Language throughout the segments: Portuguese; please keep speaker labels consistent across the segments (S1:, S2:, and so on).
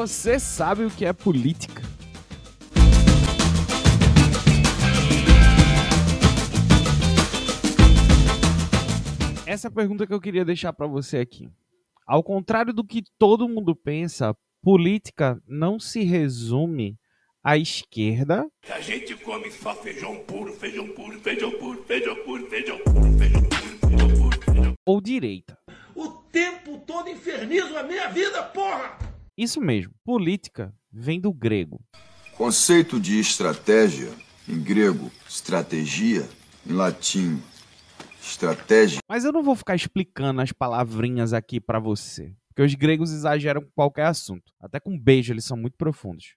S1: Você sabe o que é política? Essa é a pergunta que eu queria deixar para você aqui. Ao contrário do que todo mundo pensa, política não se resume à esquerda
S2: A gente come só feijão puro, feijão puro, feijão puro, feijão puro, feijão puro, feijão puro, feijão puro, feijão
S1: ou direita.
S2: O tempo todo infernizo a minha vida, porra!
S1: Isso mesmo, política vem do grego.
S3: Conceito de estratégia, em grego, estratégia, em latim, estratégia.
S1: Mas eu não vou ficar explicando as palavrinhas aqui para você, porque os gregos exageram com qualquer assunto. Até com beijo eles são muito profundos.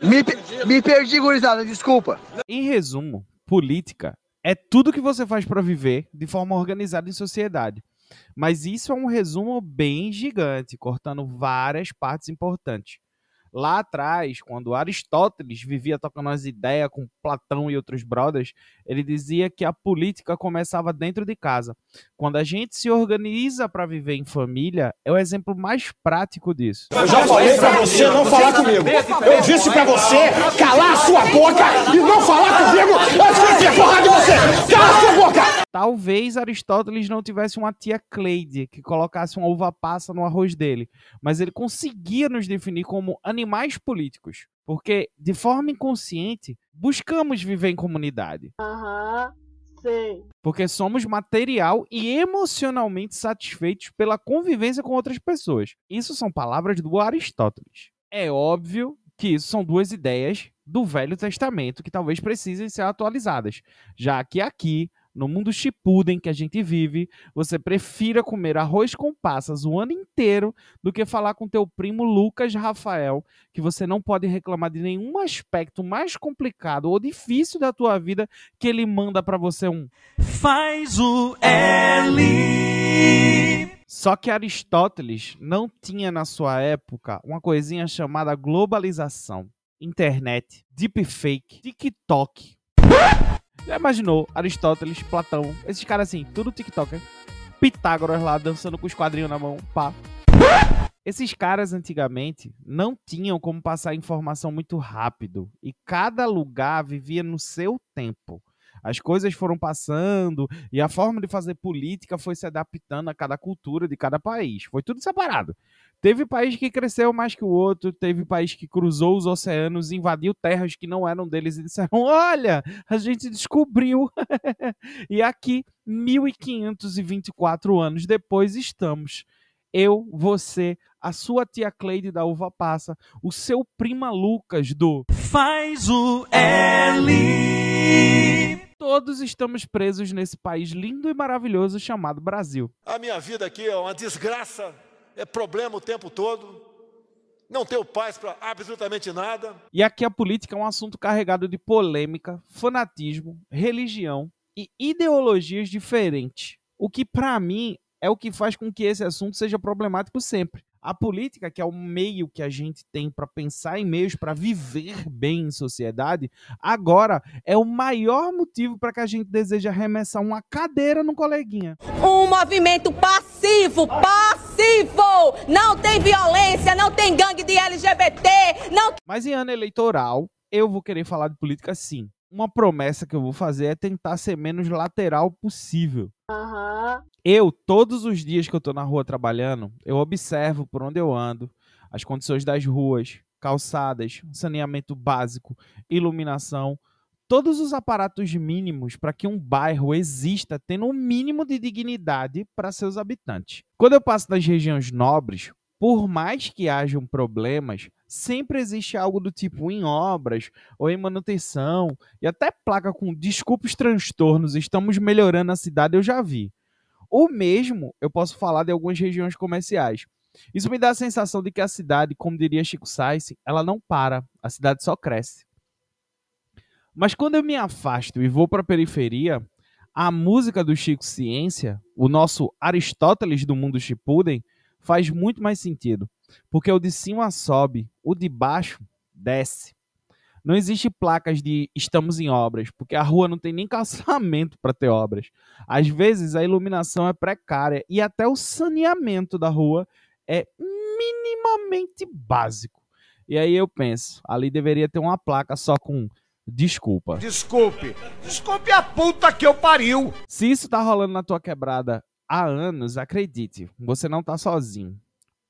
S4: Me, me perdi, gurizada, desculpa.
S1: Em resumo, política é tudo que você faz para viver de forma organizada em sociedade. Mas isso é um resumo bem gigante, cortando várias partes importantes. Lá atrás, quando Aristóteles vivia tocando as ideias com Platão e outros brothers, ele dizia que a política começava dentro de casa. Quando a gente se organiza para viver em família, é o exemplo mais prático disso.
S5: Eu já falei pra você não falar comigo. Eu disse pra você calar a sua boca e não falar comigo antes que eu enfie a porrada em você. Cala a sua boca!
S1: Talvez Aristóteles não tivesse uma tia Cleide que colocasse uma uva passa no arroz dele, mas ele conseguia nos definir como animais políticos, porque de forma inconsciente buscamos viver em comunidade,
S6: Aham, sei.
S1: porque somos material e emocionalmente satisfeitos pela convivência com outras pessoas. Isso são palavras do Aristóteles. É óbvio que isso são duas ideias do Velho Testamento que talvez precisem ser atualizadas, já que aqui no mundo Shippuden que a gente vive, você prefira comer arroz com passas o ano inteiro do que falar com teu primo Lucas Rafael, que você não pode reclamar de nenhum aspecto mais complicado ou difícil da tua vida que ele manda pra você um
S7: Faz o L.
S1: Só que Aristóteles não tinha na sua época uma coisinha chamada globalização, internet, deepfake, TikTok. Já imaginou Aristóteles, Platão, esses caras assim, tudo TikToker, Pitágoras lá dançando com os quadrinhos na mão, pá. Esses caras antigamente não tinham como passar informação muito rápido e cada lugar vivia no seu tempo. As coisas foram passando e a forma de fazer política foi se adaptando a cada cultura de cada país. Foi tudo separado. Teve país que cresceu mais que o outro, teve país que cruzou os oceanos, invadiu terras que não eram deles e disseram: Olha, a gente descobriu. e aqui, 1524 anos depois, estamos. Eu, você, a sua tia Cleide da Uva Passa, o seu prima Lucas do
S7: Faz o L.
S1: Todos estamos presos nesse país lindo e maravilhoso chamado Brasil.
S2: A minha vida aqui é uma desgraça, é problema o tempo todo. Não tenho paz pra absolutamente nada.
S1: E aqui a política é um assunto carregado de polêmica, fanatismo, religião e ideologias diferentes. O que, pra mim, é o que faz com que esse assunto seja problemático sempre. A política, que é o meio que a gente tem para pensar em meios para viver bem em sociedade, agora é o maior motivo para que a gente deseje arremessar uma cadeira no coleguinha.
S6: Um movimento passivo, passivo! Não tem violência, não tem gangue de LGBT, não
S1: Mas em ano eleitoral, eu vou querer falar de política sim. Uma promessa que eu vou fazer é tentar ser menos lateral possível.
S6: Aham.
S1: Eu, todos os dias que eu tô na rua trabalhando, eu observo por onde eu ando, as condições das ruas, calçadas, saneamento básico, iluminação, todos os aparatos mínimos para que um bairro exista tendo um mínimo de dignidade para seus habitantes. Quando eu passo nas regiões nobres, por mais que hajam problemas, sempre existe algo do tipo em obras ou em manutenção e até placa com desculpe os transtornos, estamos melhorando a cidade, eu já vi. O mesmo eu posso falar de algumas regiões comerciais. Isso me dá a sensação de que a cidade, como diria Chico Sainz, ela não para, a cidade só cresce. Mas quando eu me afasto e vou para a periferia, a música do Chico Ciência, o nosso Aristóteles do mundo Shippuden, faz muito mais sentido. Porque o de cima sobe, o de baixo desce. Não existe placas de estamos em obras, porque a rua não tem nem calçamento para ter obras. Às vezes a iluminação é precária e até o saneamento da rua é minimamente básico. E aí eu penso, ali deveria ter uma placa só com desculpa.
S5: Desculpe. Desculpe a puta que eu pariu.
S1: Se isso tá rolando na tua quebrada há anos, acredite, você não tá sozinho.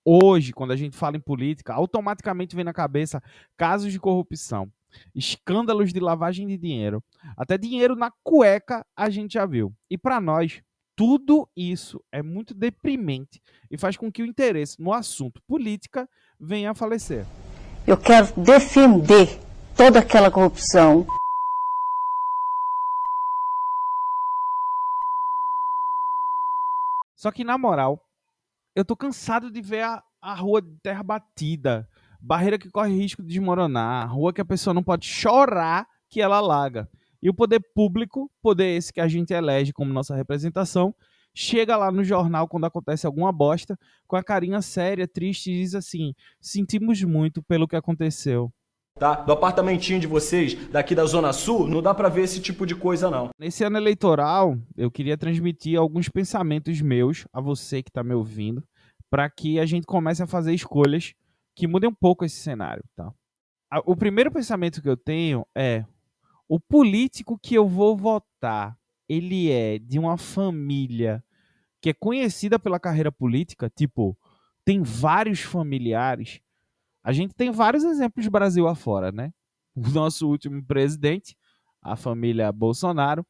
S1: Hoje, quando a gente fala em política, automaticamente vem na cabeça casos de corrupção, escândalos de lavagem de dinheiro, até dinheiro na cueca a gente já viu. E para nós, tudo isso é muito deprimente e faz com que o interesse no assunto política venha a falecer.
S8: Eu quero defender toda aquela corrupção.
S1: Só que, na moral, eu tô cansado de ver a, a rua de terra batida, barreira que corre risco de desmoronar, rua que a pessoa não pode chorar que ela alaga. E o poder público, poder esse que a gente elege como nossa representação, chega lá no jornal quando acontece alguma bosta, com a carinha séria, triste, e diz assim: sentimos muito pelo que aconteceu.
S9: Tá? Do apartamentinho de vocês, daqui da Zona Sul, não dá pra ver esse tipo de coisa, não.
S1: Nesse ano eleitoral, eu queria transmitir alguns pensamentos meus a você que está me ouvindo, para que a gente comece a fazer escolhas que mudem um pouco esse cenário, tá? O primeiro pensamento que eu tenho é: o político que eu vou votar, ele é de uma família que é conhecida pela carreira política, tipo, tem vários familiares. A gente tem vários exemplos Brasil afora, né? O nosso último presidente, a família Bolsonaro.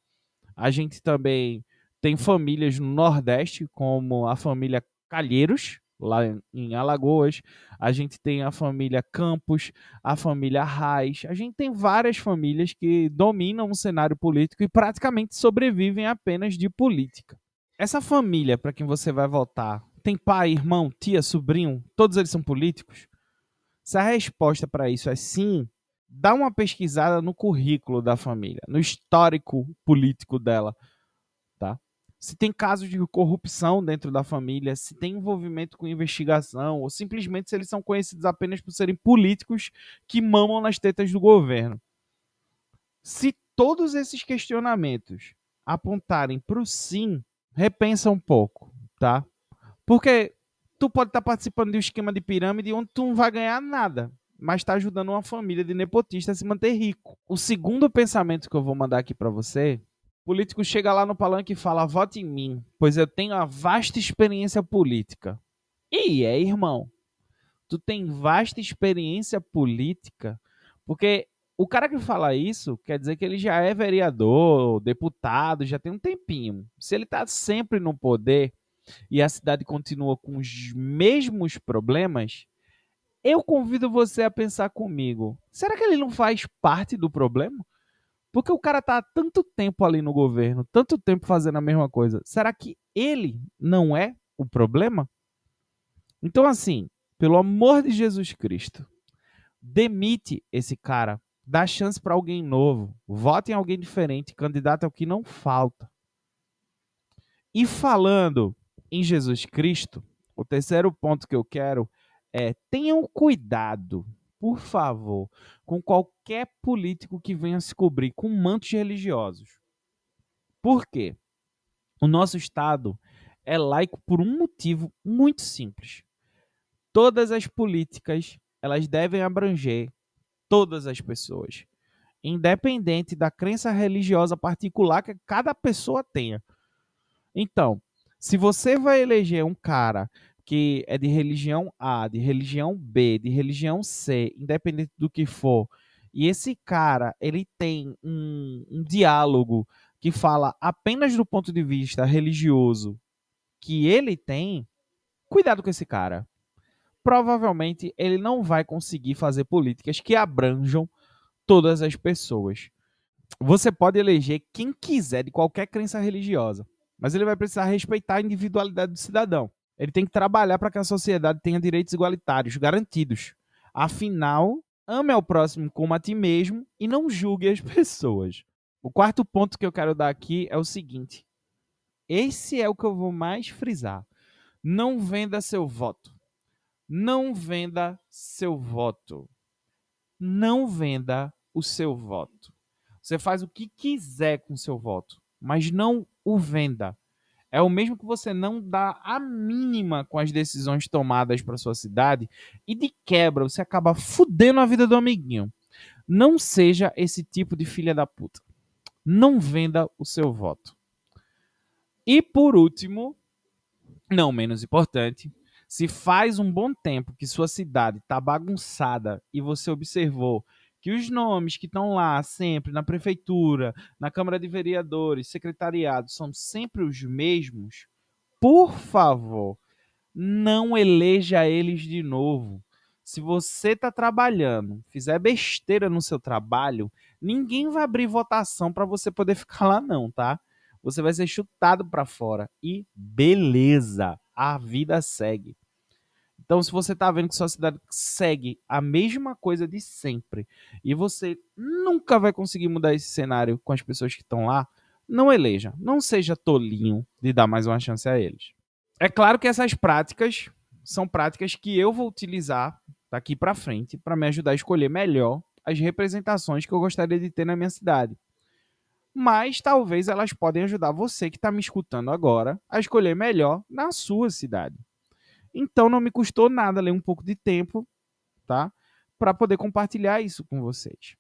S1: A gente também tem famílias no Nordeste, como a família Calheiros, lá em- Alagoas. A gente tem a família Campos, a família Reis. A gente tem várias famílias que dominam o cenário político e praticamente sobrevivem apenas de política. Essa família para quem você vai votar tem pai, irmão, tia, sobrinho, todos eles são políticos? Se a resposta para isso é sim, dá uma pesquisada no currículo da família, no histórico político dela, tá? Se tem casos de corrupção dentro da família, se tem envolvimento com investigação, ou simplesmente se eles são conhecidos apenas por serem políticos que mamam nas tetas do governo. Se todos esses questionamentos apontarem para o sim, repensa um pouco, tá? Porque tu pode estar participando de um esquema de pirâmide onde tu não vai ganhar nada, mas está ajudando uma família de nepotistas a se manter rico. O segundo pensamento que eu vou mandar aqui para você, político chega lá no palanque e fala: "Vote em mim, pois eu tenho uma vasta experiência política". E é, irmão. Tu tem vasta experiência política, porque o cara que fala isso quer dizer que ele já é vereador, deputado, já tem um tempinho. Se ele tá sempre no poder, e a cidade continua com os mesmos problemas, eu convido você a pensar comigo. Será que ele não faz parte do problema? Porque o cara tá há tanto tempo ali no governo, tanto tempo fazendo a mesma coisa. Será que ele não é o problema? Então, assim, pelo amor de Jesus Cristo, demite esse cara, dá chance para alguém novo, vote em alguém diferente, candidato é o que não falta. E falando em Jesus Cristo, o terceiro ponto que eu quero é tenham cuidado, por favor, com qualquer político que venha se cobrir com mantos religiosos. Por quê? O nosso Estado é laico por um motivo muito simples. Todas as políticas elas devem abranger todas as pessoas, independente da crença religiosa particular que cada pessoa tenha. Então, se você vai eleger um cara que é de religião A, de religião B, de religião C, independente do que for, e esse cara ele tem um, um diálogo que fala apenas do ponto de vista religioso que ele tem, cuidado com esse cara. Provavelmente ele não vai conseguir fazer políticas que abranjam todas as pessoas. Você pode eleger quem quiser de qualquer crença religiosa, mas ele vai precisar respeitar a individualidade do cidadão. Ele tem que trabalhar para que a sociedade tenha direitos igualitários garantidos. Afinal, ame ao próximo como a ti mesmo e não julgue as pessoas. O quarto ponto que eu quero dar aqui é o seguinte: esse é o que eu vou mais frisar. Não venda seu voto. Não venda seu voto. Não venda o seu voto. Você faz o que quiser com seu voto, mas não o venda. É o mesmo que você não dá a mínima com as decisões tomadas para sua cidade e de quebra você acaba fudendo a vida do amiguinho. Não seja esse tipo de filha da puta. Não venda o seu voto. E por último, não menos importante, se faz um bom tempo que sua cidade está bagunçada e você observou que os nomes que estão lá sempre na prefeitura, na Câmara de Vereadores, secretariado, são sempre os mesmos, por favor, não eleja eles de novo. Se você está trabalhando, fizer besteira no seu trabalho, ninguém vai abrir votação para você poder ficar lá não, tá? Você vai ser chutado para fora e beleza, a vida segue. Então, se você está vendo que sua cidade segue a mesma coisa de sempre e você nunca vai conseguir mudar esse cenário com as pessoas que estão lá, não eleja. Não seja tolinho de dar mais uma chance a eles. É claro que essas práticas são práticas que eu vou utilizar daqui para frente para me ajudar a escolher melhor as representações que eu gostaria de ter na minha cidade. Mas talvez elas podem ajudar você que está me escutando agora a escolher melhor na sua cidade. Então não me custou nada ler um pouco de tempo, tá? Para poder compartilhar isso com vocês.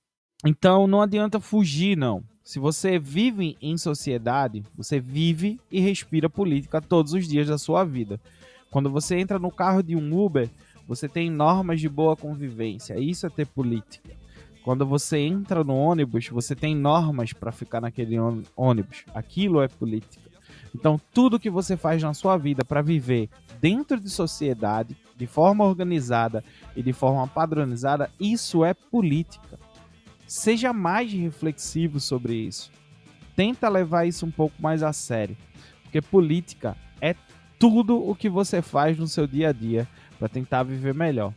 S1: Então não adianta fugir, não. Se você vive em sociedade, você vive e respira política todos os dias da sua vida. Quando você entra no carro de um Uber, você tem normas de boa convivência. Isso é ter política. Quando você entra no ônibus, você tem normas para ficar naquele ônibus. Aquilo é política. Então, tudo que você faz na sua vida para viver dentro de sociedade, de forma organizada e de forma padronizada, isso é política. Seja mais reflexivo sobre isso. Tenta levar isso um pouco mais a sério, porque política é tudo o que você faz no seu dia a dia para tentar viver melhor.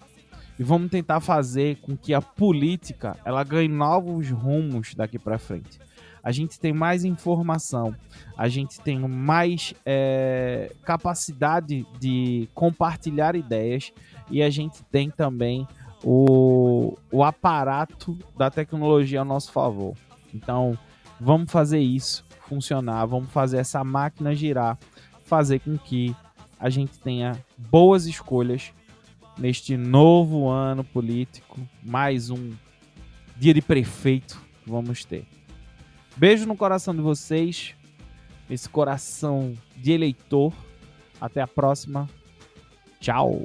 S1: E vamos tentar fazer com que a política ela ganhe novos rumos daqui para frente a gente tem mais informação, a gente tem mais é, capacidade de compartilhar ideias. E a gente tem também o, o aparato da tecnologia a nosso favor. Então, vamos fazer isso funcionar, vamos fazer essa máquina girar, fazer com que a gente tenha boas escolhas neste novo ano político, mais um dia de prefeito vamos ter. Beijo no coração de vocês. Esse coração de eleitor. Até a próxima. Tchau.